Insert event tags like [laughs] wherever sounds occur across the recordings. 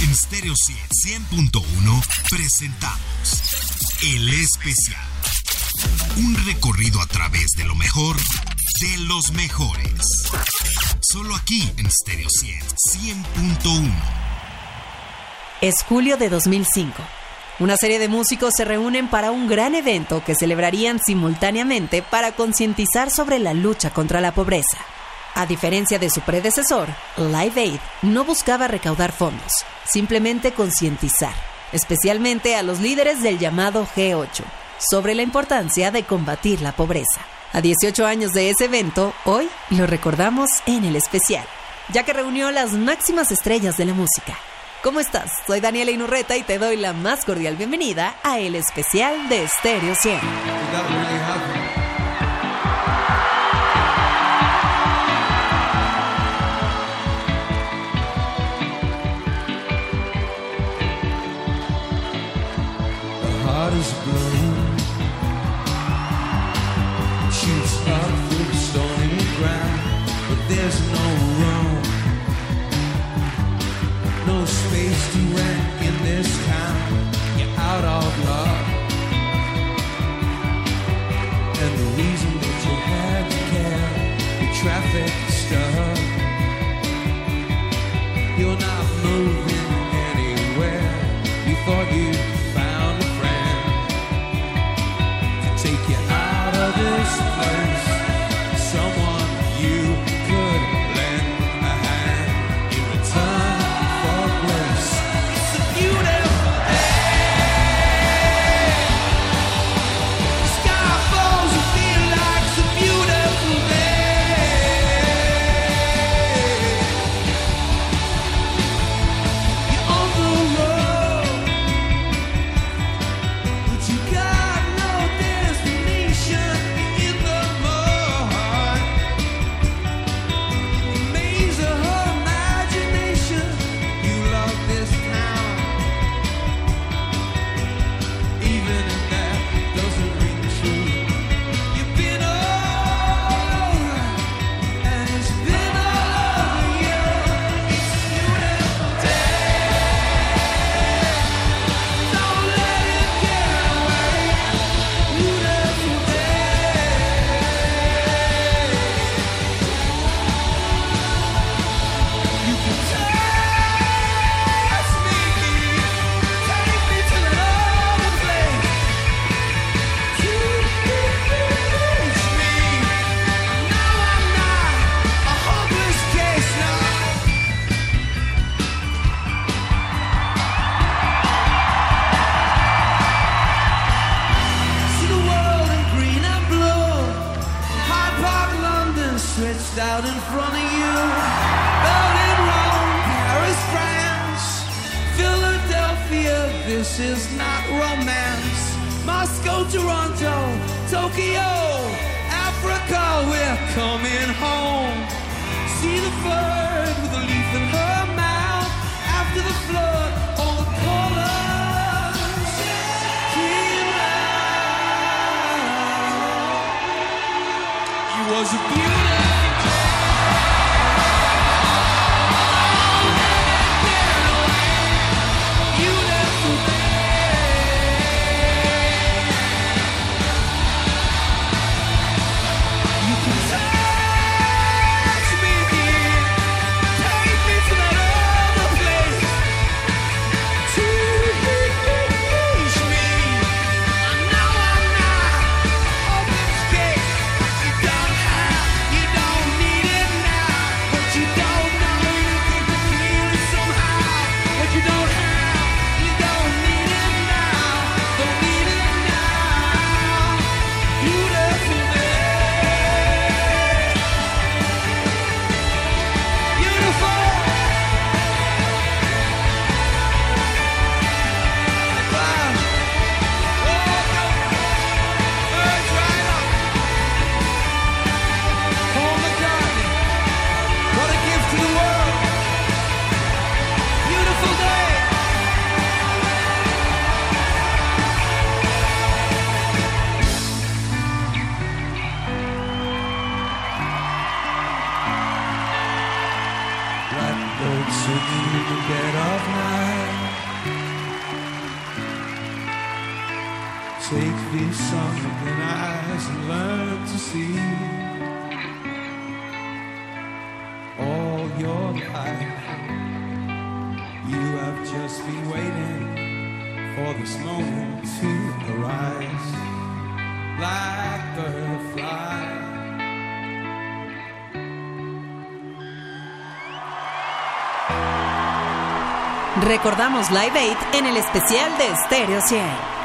En Stereo 100.1 presentamos El Especial. Un recorrido a través de lo mejor de los mejores. Solo aquí en Stereo 100.1. Es julio de 2005. Una serie de músicos se reúnen para un gran evento que celebrarían simultáneamente para concientizar sobre la lucha contra la pobreza. A diferencia de su predecesor, Live Aid no buscaba recaudar fondos, simplemente concientizar, especialmente a los líderes del llamado G8, sobre la importancia de combatir la pobreza. A 18 años de ese evento, hoy lo recordamos en el especial, ya que reunió las máximas estrellas de la música. ¿Cómo estás? Soy Daniela Inurreta y te doy la más cordial bienvenida a el especial de Stereo 100. Is. Shoots up through the stony ground, but there's no room, no space to rent in this town. You're out of luck, and the reason that you had to care, the traffic stuck. You're not moving This is not romance. Moscow, Toronto, Tokyo, Africa. We're coming home. See the bird with a leaf in her mouth. After the flood, Waking in the dead of night. Take these sunken eyes and learn to see all your life. You have just been waiting for this moment to arise like a butterfly. Recordamos Live 8 en el especial de Stereo 100.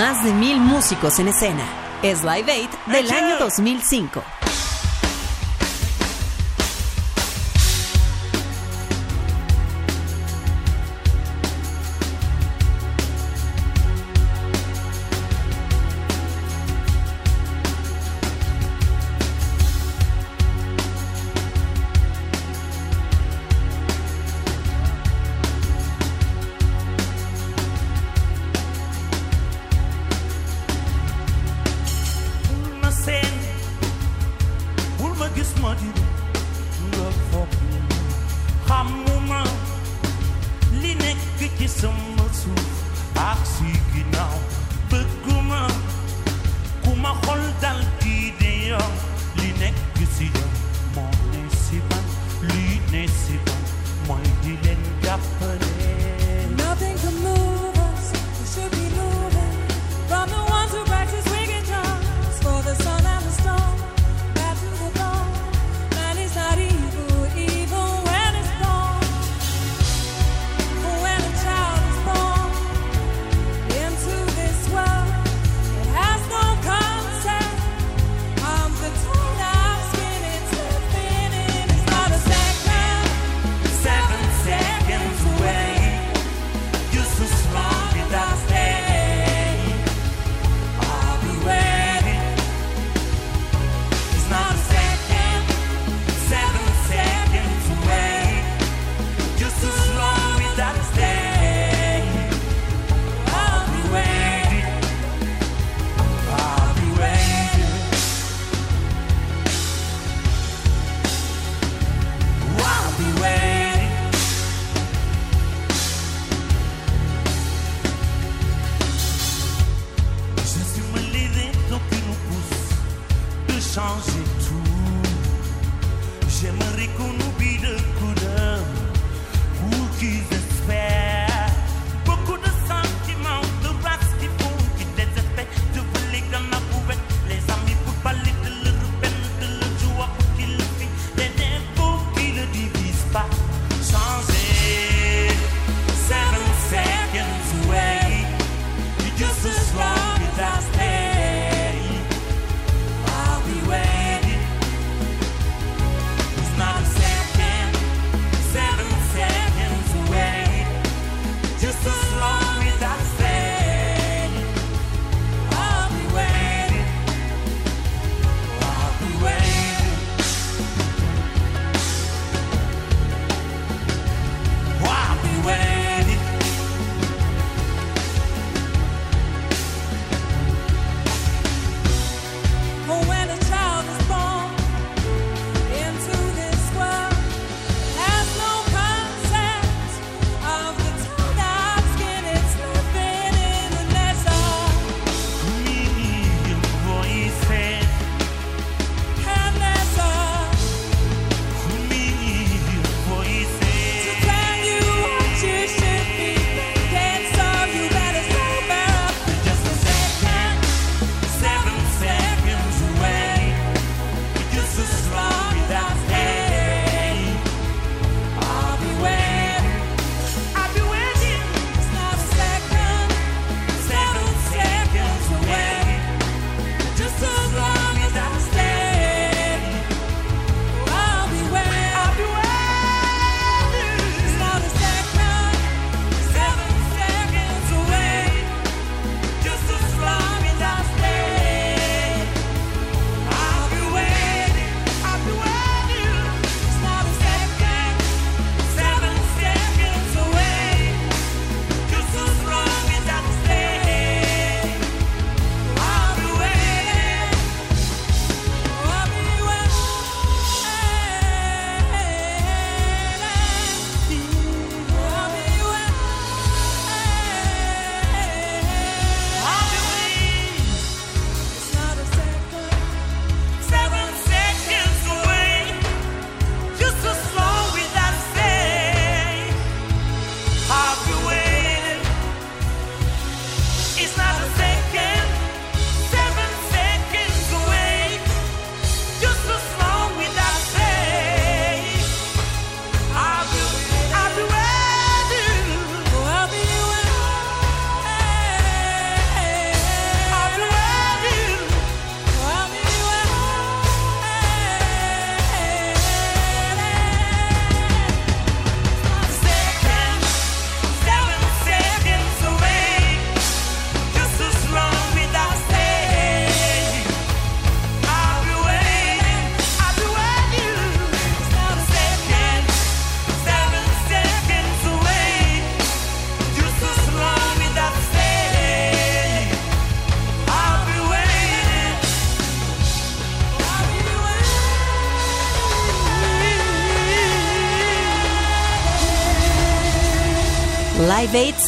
más de mil músicos en escena. Es Live 8 del año 2005.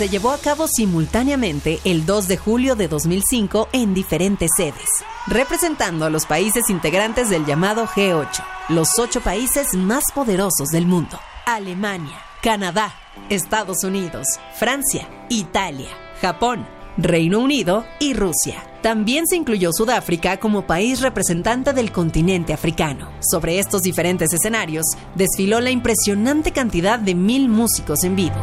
se llevó a cabo simultáneamente el 2 de julio de 2005 en diferentes sedes, representando a los países integrantes del llamado G8, los ocho países más poderosos del mundo. Alemania, Canadá, Estados Unidos, Francia, Italia, Japón, Reino Unido y Rusia. También se incluyó Sudáfrica como país representante del continente africano. Sobre estos diferentes escenarios, desfiló la impresionante cantidad de mil músicos en vivo.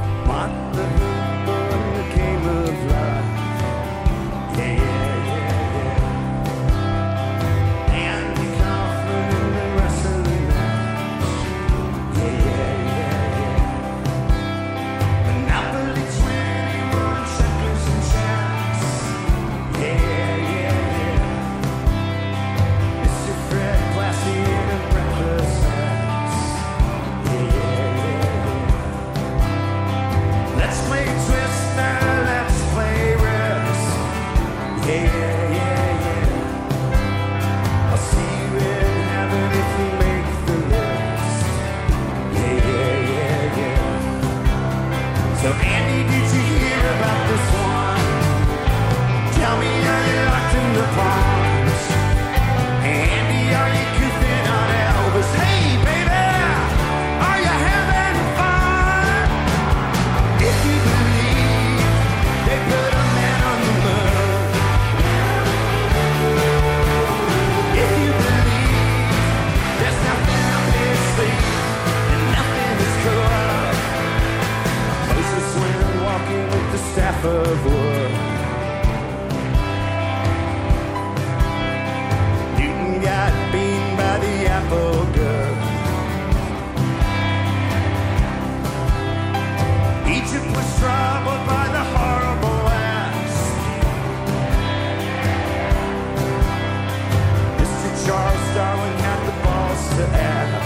the.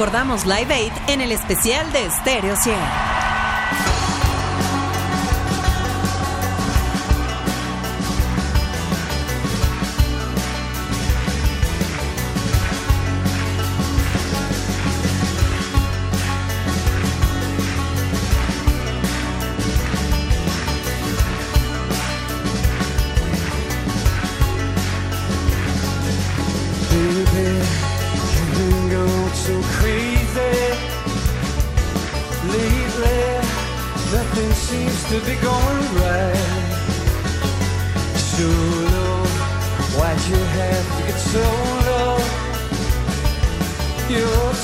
Recordamos Live Aid en el especial de Stereo 100. Baby, to be going right. So low, why'd you have to get so low? You're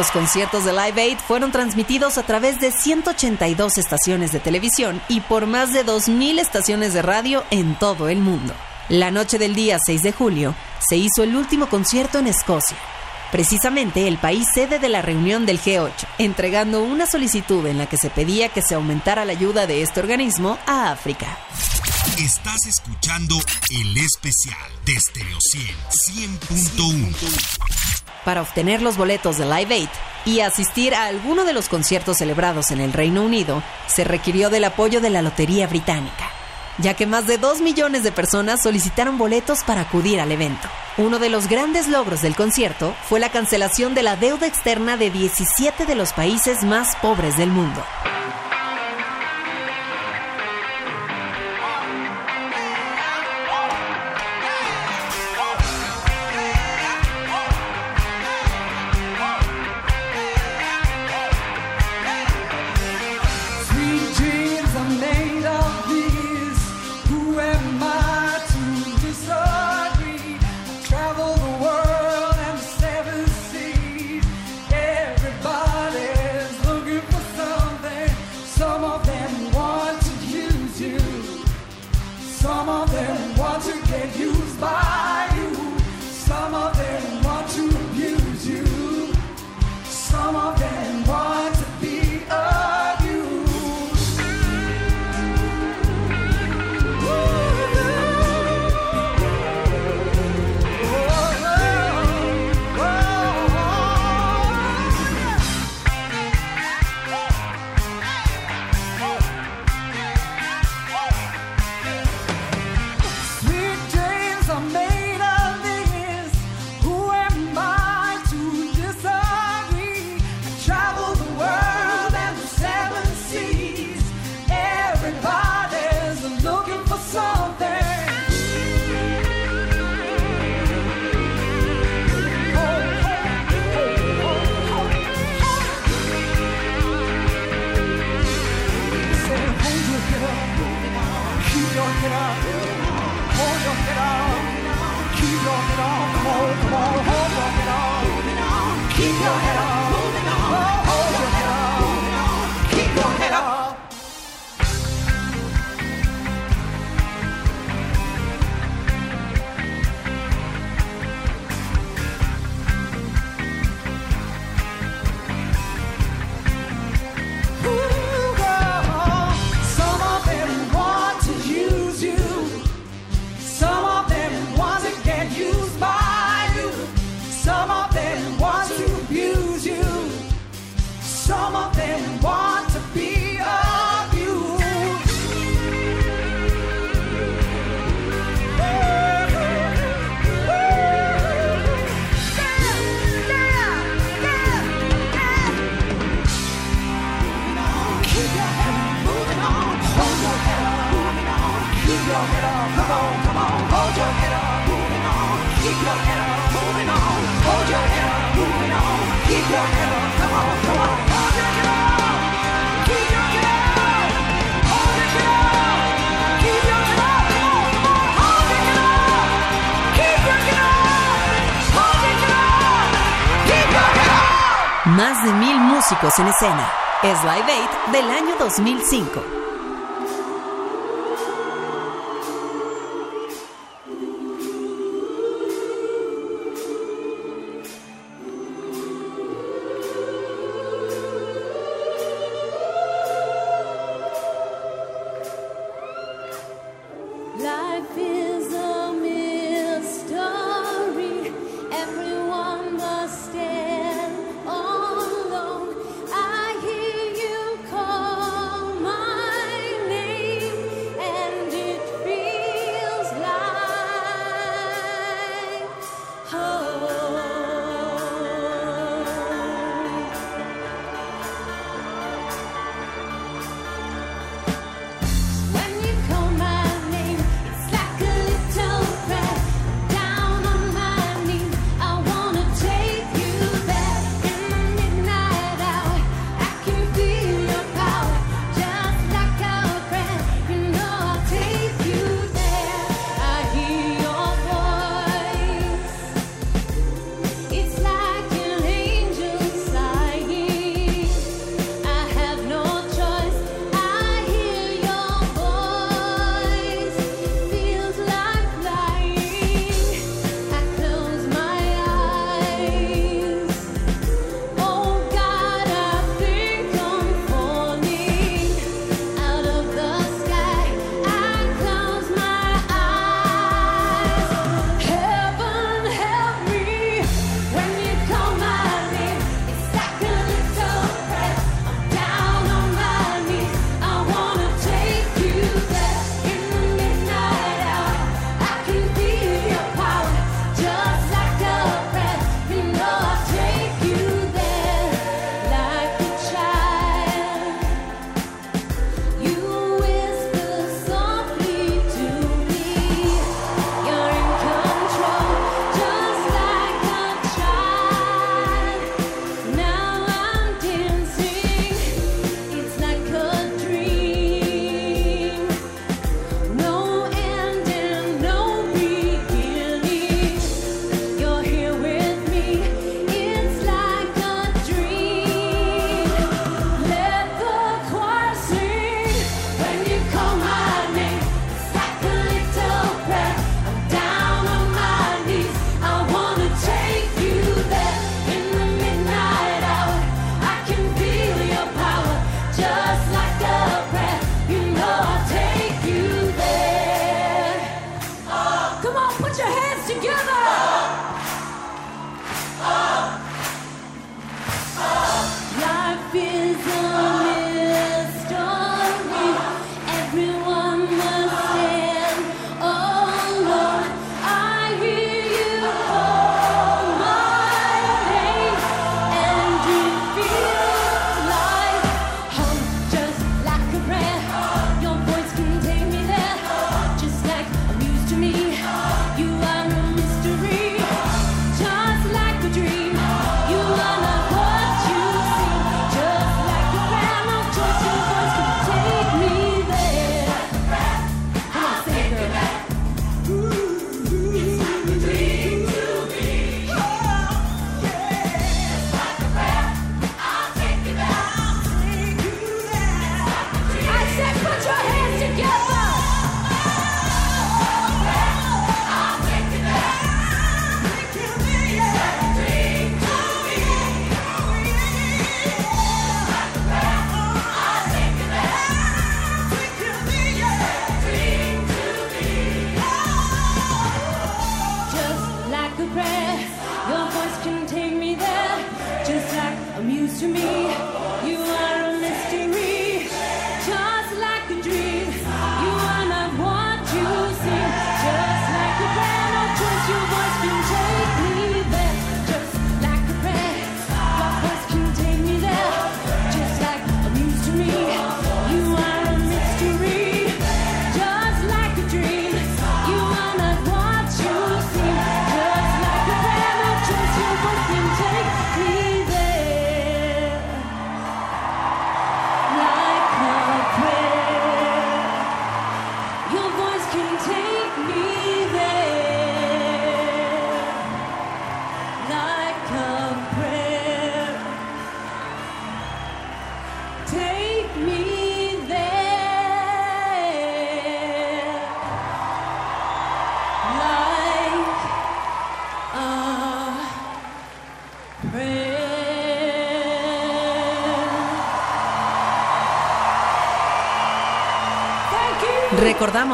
Los conciertos de Live Aid fueron transmitidos a través de 182 estaciones de televisión y por más de 2.000 estaciones de radio en todo el mundo. La noche del día 6 de julio se hizo el último concierto en Escocia, precisamente el país sede de la reunión del G8, entregando una solicitud en la que se pedía que se aumentara la ayuda de este organismo a África. Estás escuchando el especial de Stereo 100, 100.1. Para obtener los boletos de Live Aid y asistir a alguno de los conciertos celebrados en el Reino Unido, se requirió del apoyo de la Lotería Británica, ya que más de 2 millones de personas solicitaron boletos para acudir al evento. Uno de los grandes logros del concierto fue la cancelación de la deuda externa de 17 de los países más pobres del mundo. Más de mil músicos en escena. Es Live 8 del año 2005.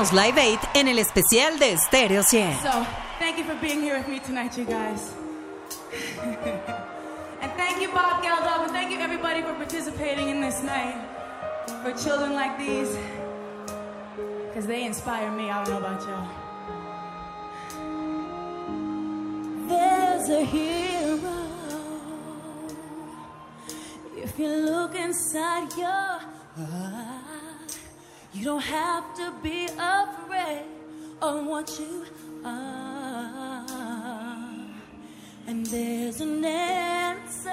escuchamos Live 8 en el especial de Stereo 100. So, thank you for being here with me tonight, you guys. [laughs] and thank you, Bob Geldof, and thank you, everybody, for participating in this night. For children like these, because they inspire me. I don't know about y'all. There's a hero. If you look inside your heart don't have to be afraid of what you are. And there's an answer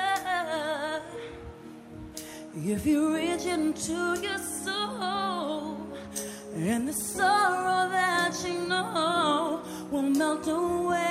if you reach into your soul, and the sorrow that you know will melt away.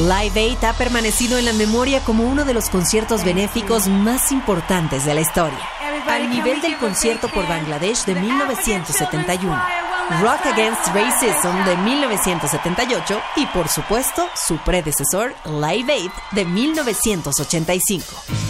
Live Aid ha permanecido en la memoria como uno de los conciertos benéficos más importantes de la historia, al nivel del concierto por Bangladesh de 1971, Rock Against Racism de 1978 y por supuesto su predecesor Live Aid de 1985.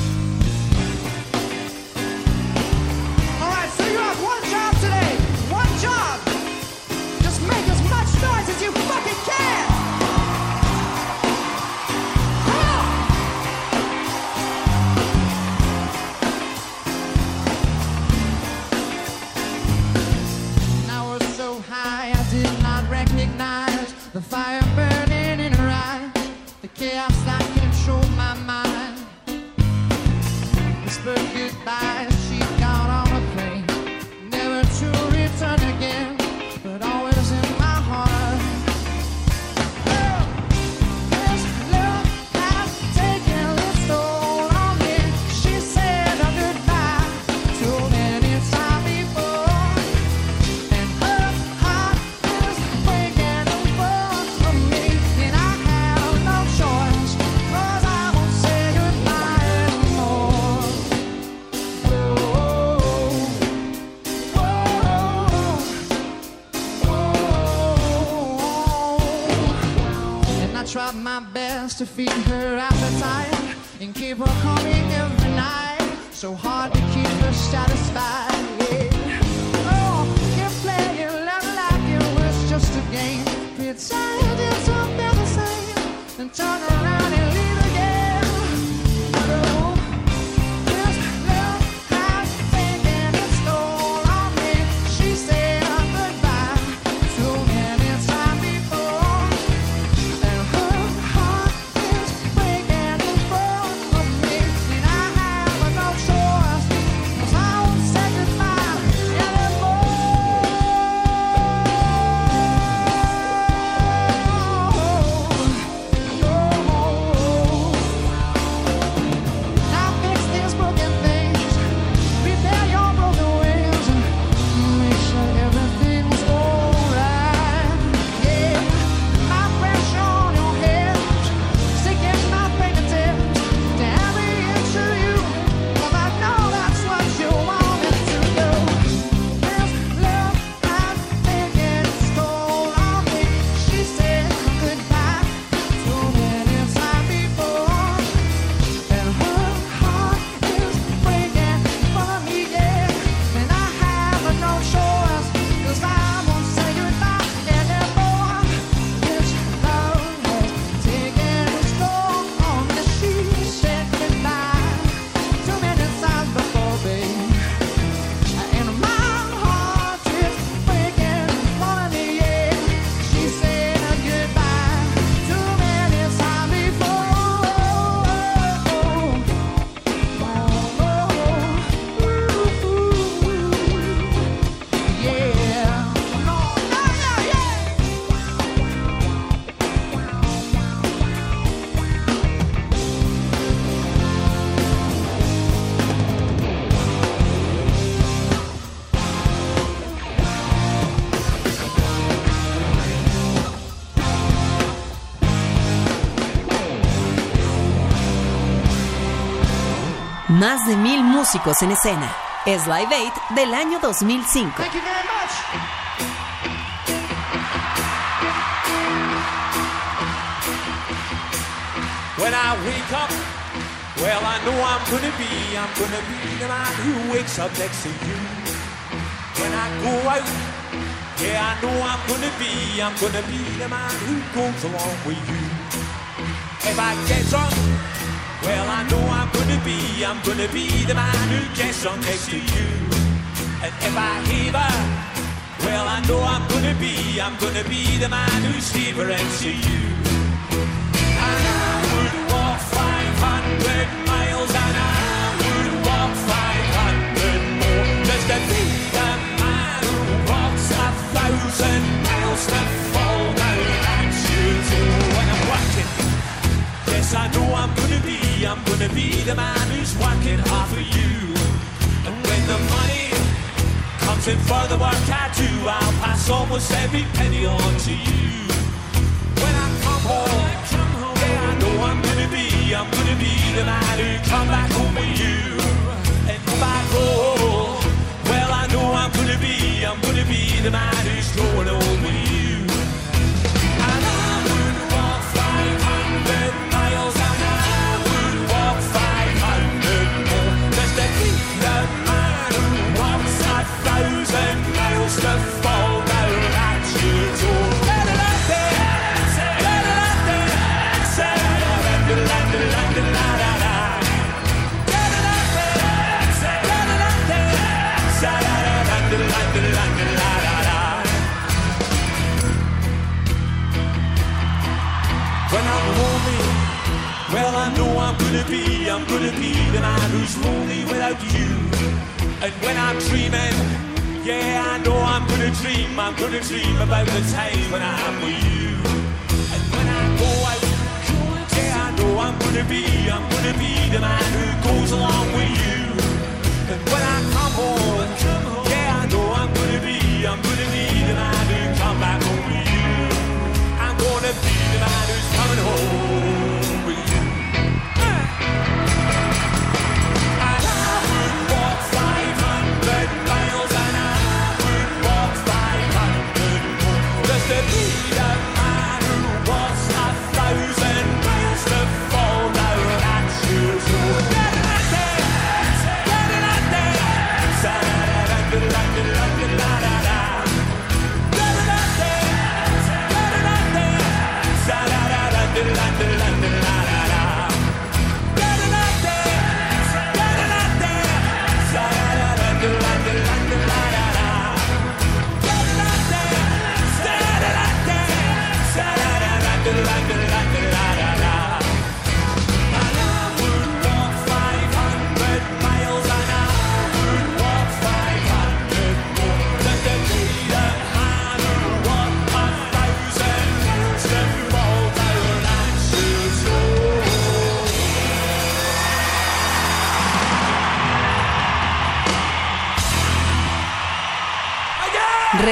Tried my best to feed her appetite and keep her coming every night. So hard to keep her satisfied. Oh, you're playing love like it was just a game. Pretend it's something the same, then turn around and leave Más de mil músicos en escena. Es Live Aid del año 2005. Thank you very much. When I wake up, well, I know I'm gonna be, I'm gonna be the man who wakes up next to you. When I go out, yeah, I know I'm gonna be, I'm gonna be the man who goes along with you. If I get drunk, well, I know I'm gonna be, I'm gonna be the man who gets drunk next to you. And if I heaver, well, I know I'm gonna be, I'm gonna be the man who's heaver next to you. And I would walk 500 miles and I would walk 500 more just to be the man who walks a thousand miles gonna be, the man who's working hard for you. And when the something for the work I do. I'll pass almost every penny on to you. When I come home, yeah, I know I'm gonna be, I'm gonna be the man who come back home with you. And if I go, well, I know I'm gonna be, I'm gonna be the man who's going home gonna be, I'm gonna be the man who's lonely without you. And when I'm dreaming, yeah I know I'm gonna dream, I'm gonna dream about the time when I'm with you. And when I go out, yeah I know I'm gonna be, I'm gonna be the man who goes along with you. And when I come home, yeah I know I'm gonna be, I'm gonna be the man who come back home with you. I'm gonna be the man who's coming home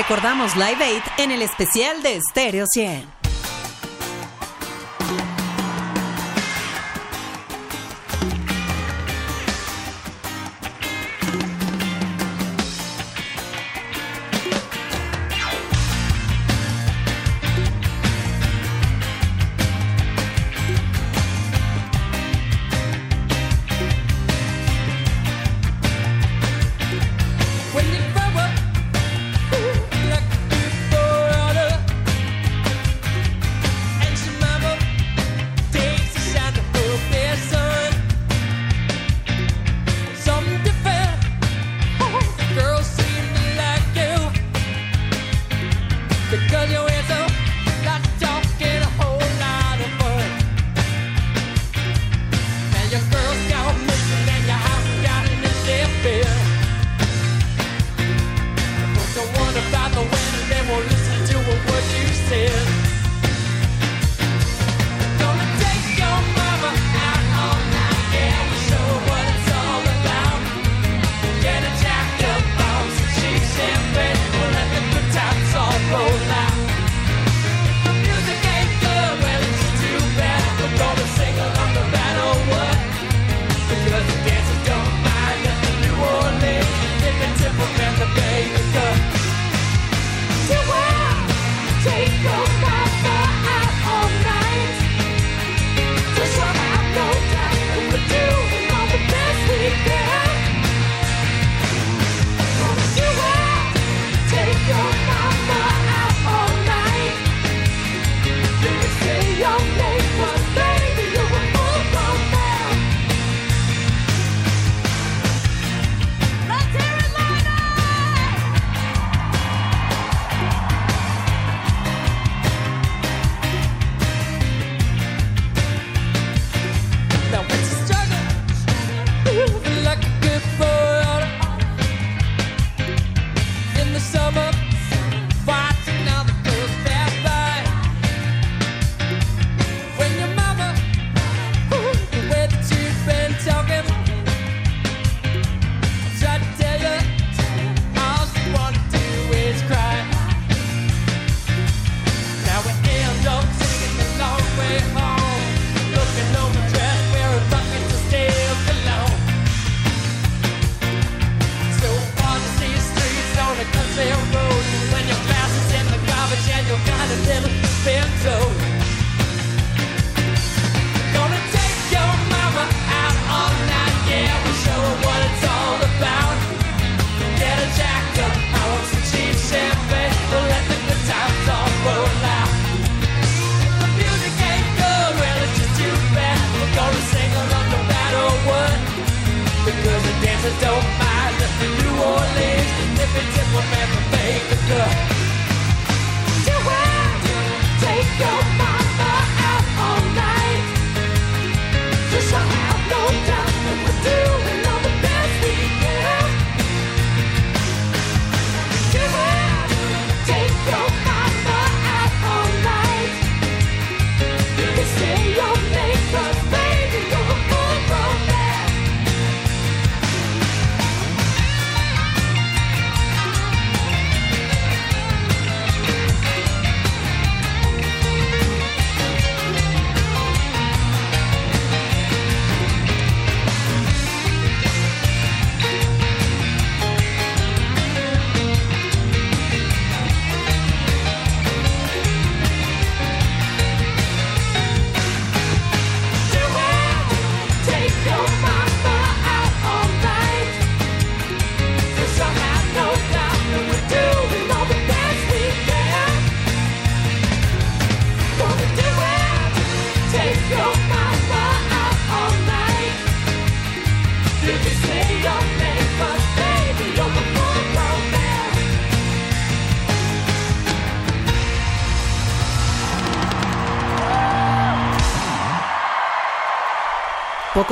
Recordamos Live 8 en el especial de Stereo 100.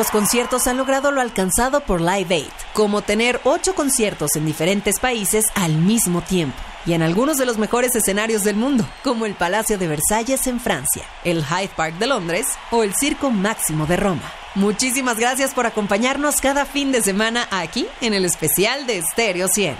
Conciertos han logrado lo alcanzado por Live Aid, como tener ocho conciertos en diferentes países al mismo tiempo, y en algunos de los mejores escenarios del mundo, como el Palacio de Versalles en Francia, el Hyde Park de Londres o el Circo Máximo de Roma. Muchísimas gracias por acompañarnos cada fin de semana aquí en el especial de Stereo 100.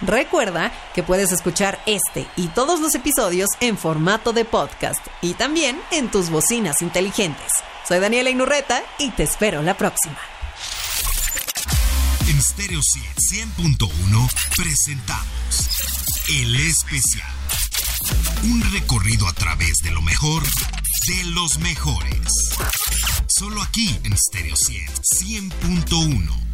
Recuerda que puedes escuchar este y todos los episodios en formato de podcast y también en tus bocinas inteligentes. Soy Daniela Inurreta y te espero la próxima. En Stereo 100.1 presentamos El Especial. Un recorrido a través de lo mejor de los mejores. Solo aquí en Stereo 100 100.1